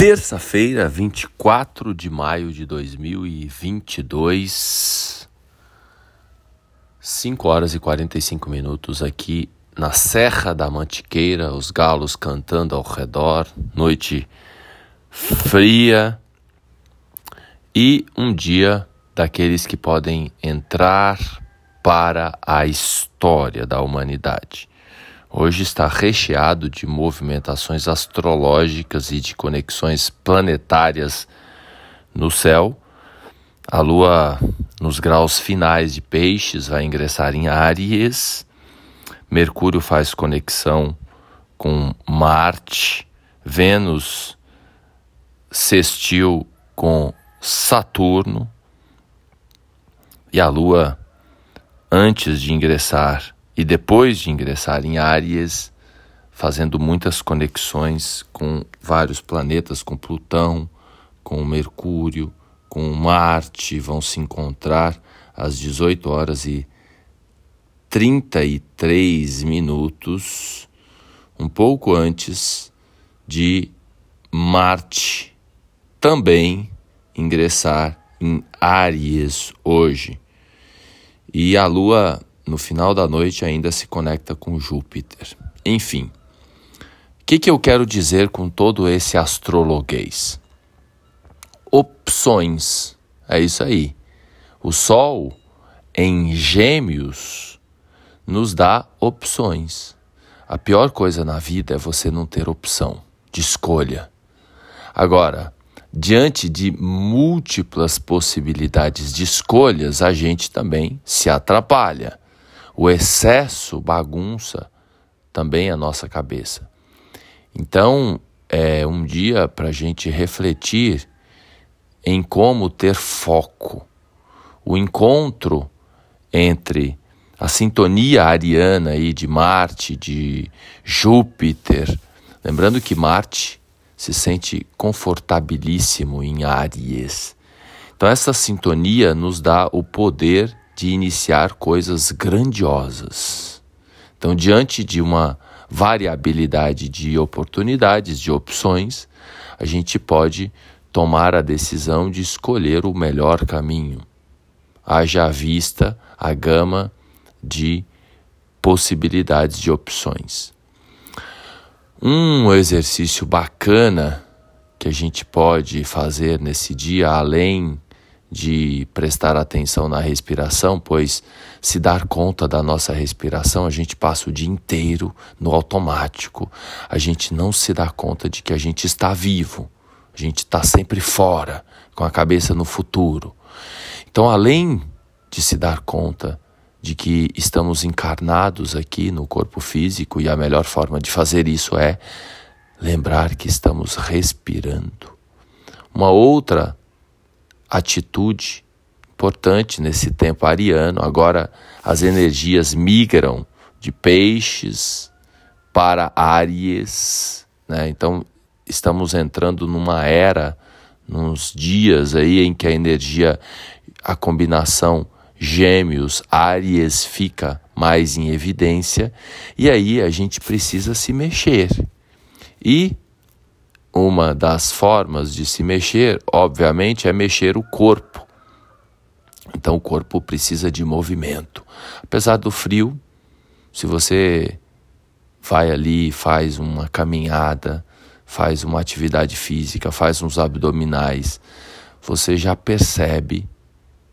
Terça-feira, 24 de maio de 2022, 5 horas e 45 minutos aqui na Serra da Mantiqueira, os galos cantando ao redor, noite fria e um dia daqueles que podem entrar para a história da humanidade. Hoje está recheado de movimentações astrológicas e de conexões planetárias no céu. A Lua, nos graus finais de Peixes, vai ingressar em Áries. Mercúrio faz conexão com Marte. Vênus sextil com Saturno. E a Lua, antes de ingressar e depois de ingressar em Áries, fazendo muitas conexões com vários planetas, com Plutão, com Mercúrio, com Marte, vão se encontrar às 18 horas e 33 minutos, um pouco antes de Marte também ingressar em Áries hoje. E a Lua no final da noite ainda se conecta com Júpiter. Enfim, o que, que eu quero dizer com todo esse astrologuês? Opções. É isso aí. O Sol em Gêmeos nos dá opções. A pior coisa na vida é você não ter opção de escolha. Agora, diante de múltiplas possibilidades de escolhas, a gente também se atrapalha. O excesso bagunça também a nossa cabeça. Então, é um dia para a gente refletir em como ter foco. O encontro entre a sintonia ariana aí de Marte, de Júpiter. Lembrando que Marte se sente confortabilíssimo em Áries. Então, essa sintonia nos dá o poder de iniciar coisas grandiosas. Então, diante de uma variabilidade de oportunidades, de opções, a gente pode tomar a decisão de escolher o melhor caminho. Haja vista a gama de possibilidades de opções. Um exercício bacana que a gente pode fazer nesse dia, além de prestar atenção na respiração, pois se dar conta da nossa respiração, a gente passa o dia inteiro no automático. A gente não se dá conta de que a gente está vivo. A gente está sempre fora, com a cabeça no futuro. Então, além de se dar conta de que estamos encarnados aqui no corpo físico e a melhor forma de fazer isso é lembrar que estamos respirando. Uma outra atitude importante nesse tempo ariano. Agora as energias migram de peixes para Áries, né? Então estamos entrando numa era, nos dias aí em que a energia, a combinação Gêmeos, Áries fica mais em evidência e aí a gente precisa se mexer. E uma das formas de se mexer, obviamente, é mexer o corpo. Então o corpo precisa de movimento. Apesar do frio, se você vai ali faz uma caminhada, faz uma atividade física, faz uns abdominais, você já percebe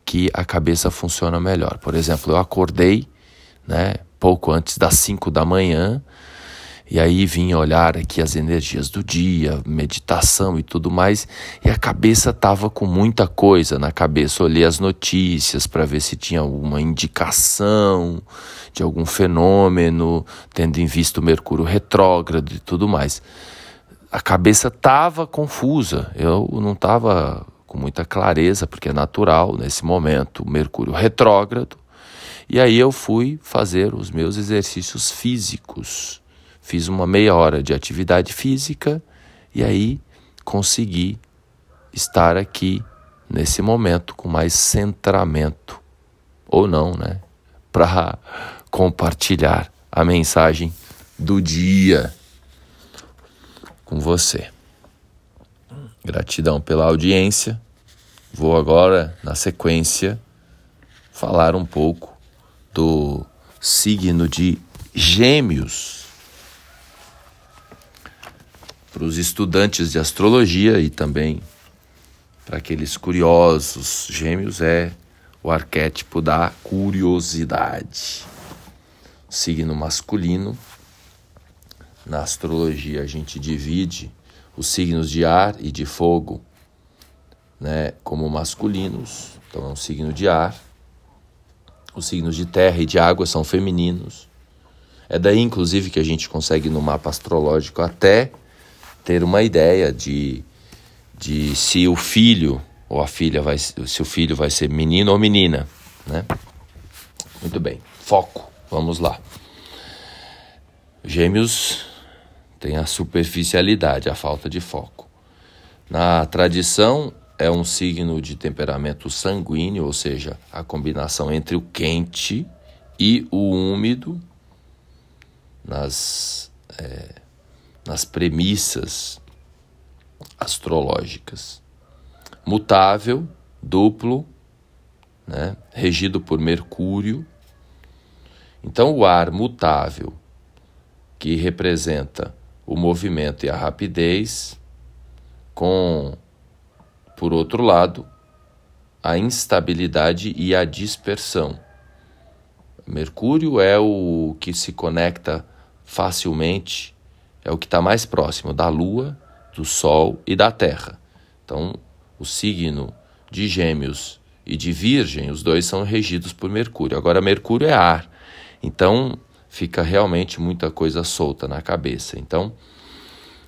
que a cabeça funciona melhor. Por exemplo, eu acordei, né, pouco antes das 5 da manhã, e aí vinha olhar aqui as energias do dia, meditação e tudo mais, e a cabeça estava com muita coisa na cabeça. Olhei as notícias para ver se tinha alguma indicação de algum fenômeno, tendo em vista o Mercúrio retrógrado e tudo mais. A cabeça estava confusa, eu não estava com muita clareza, porque é natural nesse momento, o Mercúrio retrógrado. E aí eu fui fazer os meus exercícios físicos Fiz uma meia hora de atividade física e aí consegui estar aqui nesse momento com mais centramento ou não, né? Para compartilhar a mensagem do dia com você. Gratidão pela audiência. Vou agora, na sequência, falar um pouco do signo de Gêmeos. Para os estudantes de astrologia e também para aqueles curiosos, Gêmeos é o arquétipo da curiosidade. Signo masculino. Na astrologia a gente divide os signos de ar e de fogo, né, como masculinos, então é um signo de ar. Os signos de terra e de água são femininos. É daí, inclusive, que a gente consegue no mapa astrológico até ter uma ideia de, de se o filho ou a filha vai se o filho vai ser menino ou menina, né? Muito bem. Foco. Vamos lá. Gêmeos tem a superficialidade, a falta de foco. Na tradição, é um signo de temperamento sanguíneo, ou seja, a combinação entre o quente e o úmido nas, é, nas premissas astrológicas. Mutável, duplo, né, regido por Mercúrio. Então, o ar mutável, que representa o movimento e a rapidez, com, por outro lado, a instabilidade e a dispersão. Mercúrio é o que se conecta facilmente, é o que está mais próximo da Lua, do Sol e da Terra. Então, o signo de Gêmeos e de Virgem, os dois são regidos por Mercúrio. Agora, Mercúrio é ar, então fica realmente muita coisa solta na cabeça. Então,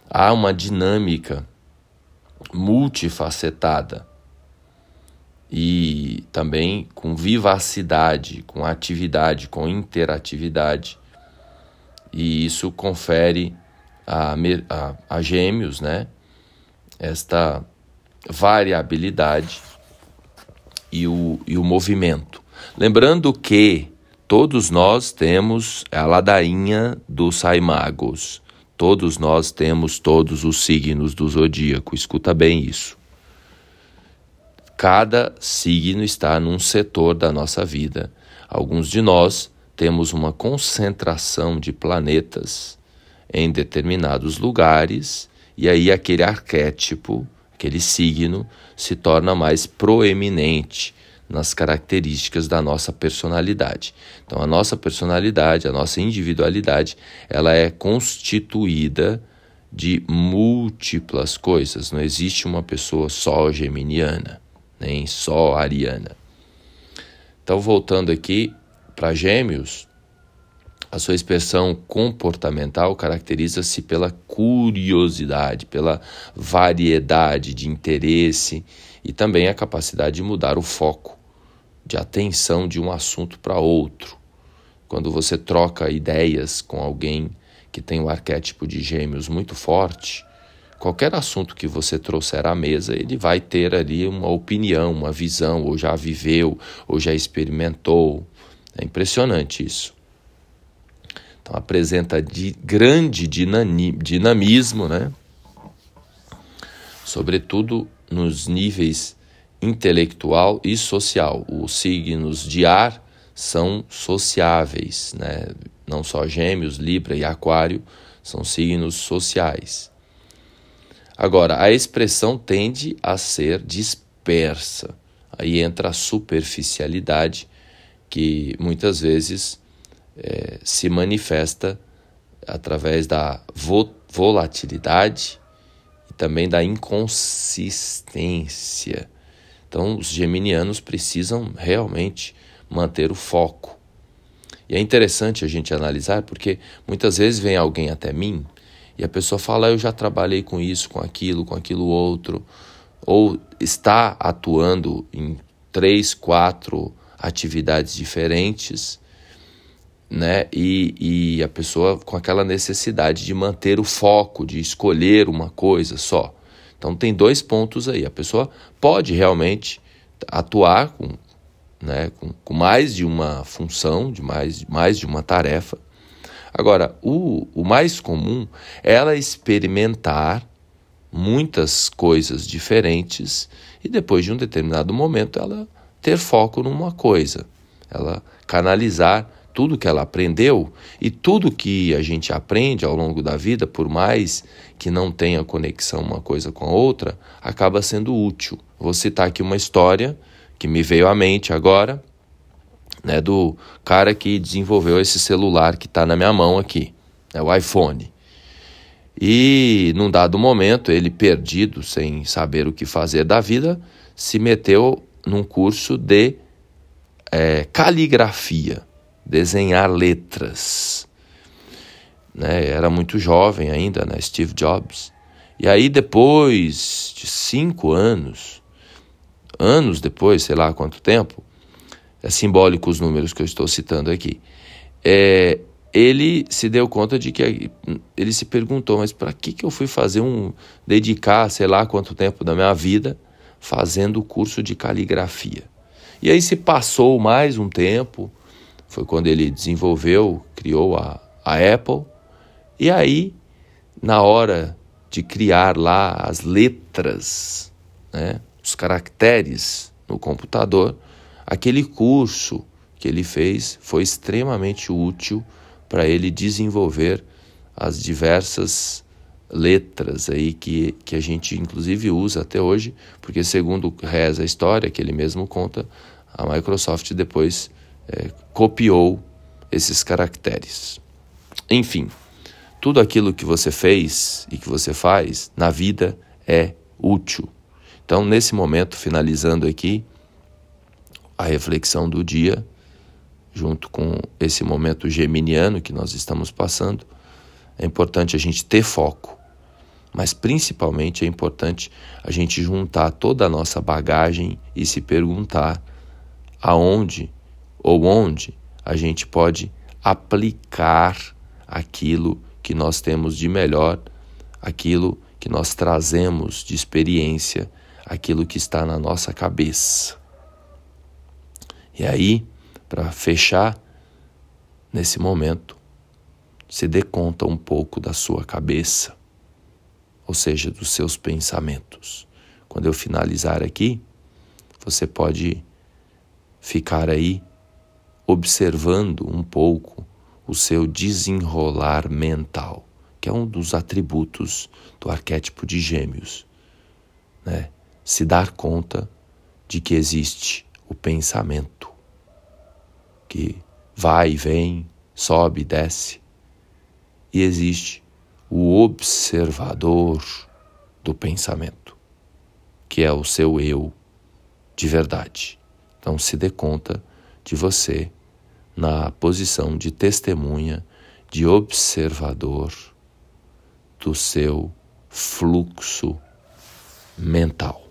há uma dinâmica multifacetada e também com vivacidade, com atividade, com interatividade. E isso confere a, a, a gêmeos né, esta variabilidade e o, e o movimento. Lembrando que Todos nós temos a ladainha dos saimagos. Todos nós temos todos os signos do zodíaco. Escuta bem isso. Cada signo está num setor da nossa vida. Alguns de nós temos uma concentração de planetas em determinados lugares, e aí aquele arquétipo, aquele signo, se torna mais proeminente nas características da nossa personalidade. Então, a nossa personalidade, a nossa individualidade, ela é constituída de múltiplas coisas. Não existe uma pessoa só geminiana, nem só ariana. Então, voltando aqui para Gêmeos, a sua expressão comportamental caracteriza-se pela curiosidade, pela variedade de interesse e também a capacidade de mudar o foco de atenção de um assunto para outro. Quando você troca ideias com alguém que tem o um arquétipo de gêmeos muito forte, qualquer assunto que você trouxer à mesa, ele vai ter ali uma opinião, uma visão, ou já viveu, ou já experimentou. É impressionante isso. Então apresenta de grande dinamismo, né? Sobretudo nos níveis intelectual e social. Os signos de ar são sociáveis, né? não só Gêmeos, Libra e Aquário são signos sociais. Agora, a expressão tende a ser dispersa. Aí entra a superficialidade, que muitas vezes é, se manifesta através da volatilidade e também da inconsistência então, os geminianos precisam realmente manter o foco. E é interessante a gente analisar porque muitas vezes vem alguém até mim e a pessoa fala: ah, Eu já trabalhei com isso, com aquilo, com aquilo outro, ou está atuando em três, quatro atividades diferentes, né? E, e a pessoa com aquela necessidade de manter o foco, de escolher uma coisa só. Então tem dois pontos aí. A pessoa pode realmente atuar com, né, com, com mais de uma função, de mais, mais de uma tarefa. Agora, o, o mais comum é ela experimentar muitas coisas diferentes e depois de um determinado momento ela ter foco numa coisa, ela canalizar tudo que ela aprendeu e tudo que a gente aprende ao longo da vida, por mais que não tenha conexão uma coisa com a outra, acaba sendo útil. Vou citar aqui uma história que me veio à mente agora, né, do cara que desenvolveu esse celular que está na minha mão aqui, né, o iPhone. E num dado momento, ele perdido, sem saber o que fazer da vida, se meteu num curso de é, caligrafia, desenhar letras. Né? Era muito jovem ainda, né? Steve Jobs. E aí, depois de cinco anos, anos depois, sei lá quanto tempo, é simbólico os números que eu estou citando aqui, é, ele se deu conta de que ele se perguntou, mas para que, que eu fui fazer um dedicar, sei lá quanto tempo da minha vida fazendo curso de caligrafia? E aí se passou mais um tempo, foi quando ele desenvolveu, criou a, a Apple, e aí na hora de criar lá as letras, né, os caracteres no computador, aquele curso que ele fez foi extremamente útil para ele desenvolver as diversas letras aí que, que a gente inclusive usa até hoje, porque segundo reza a história que ele mesmo conta, a Microsoft depois é, copiou esses caracteres. Enfim, tudo aquilo que você fez e que você faz na vida é útil. Então, nesse momento, finalizando aqui a reflexão do dia, junto com esse momento geminiano que nós estamos passando, é importante a gente ter foco, mas principalmente é importante a gente juntar toda a nossa bagagem e se perguntar aonde ou onde a gente pode aplicar aquilo que nós temos de melhor, aquilo que nós trazemos de experiência, aquilo que está na nossa cabeça. E aí, para fechar nesse momento, se dê conta um pouco da sua cabeça, ou seja, dos seus pensamentos. Quando eu finalizar aqui, você pode ficar aí observando um pouco o seu desenrolar mental, que é um dos atributos do arquétipo de Gêmeos. Né? Se dar conta de que existe o pensamento que vai e vem, sobe e desce. E existe o observador do pensamento, que é o seu eu de verdade. Então se dê conta de você na posição de testemunha, de observador do seu fluxo mental.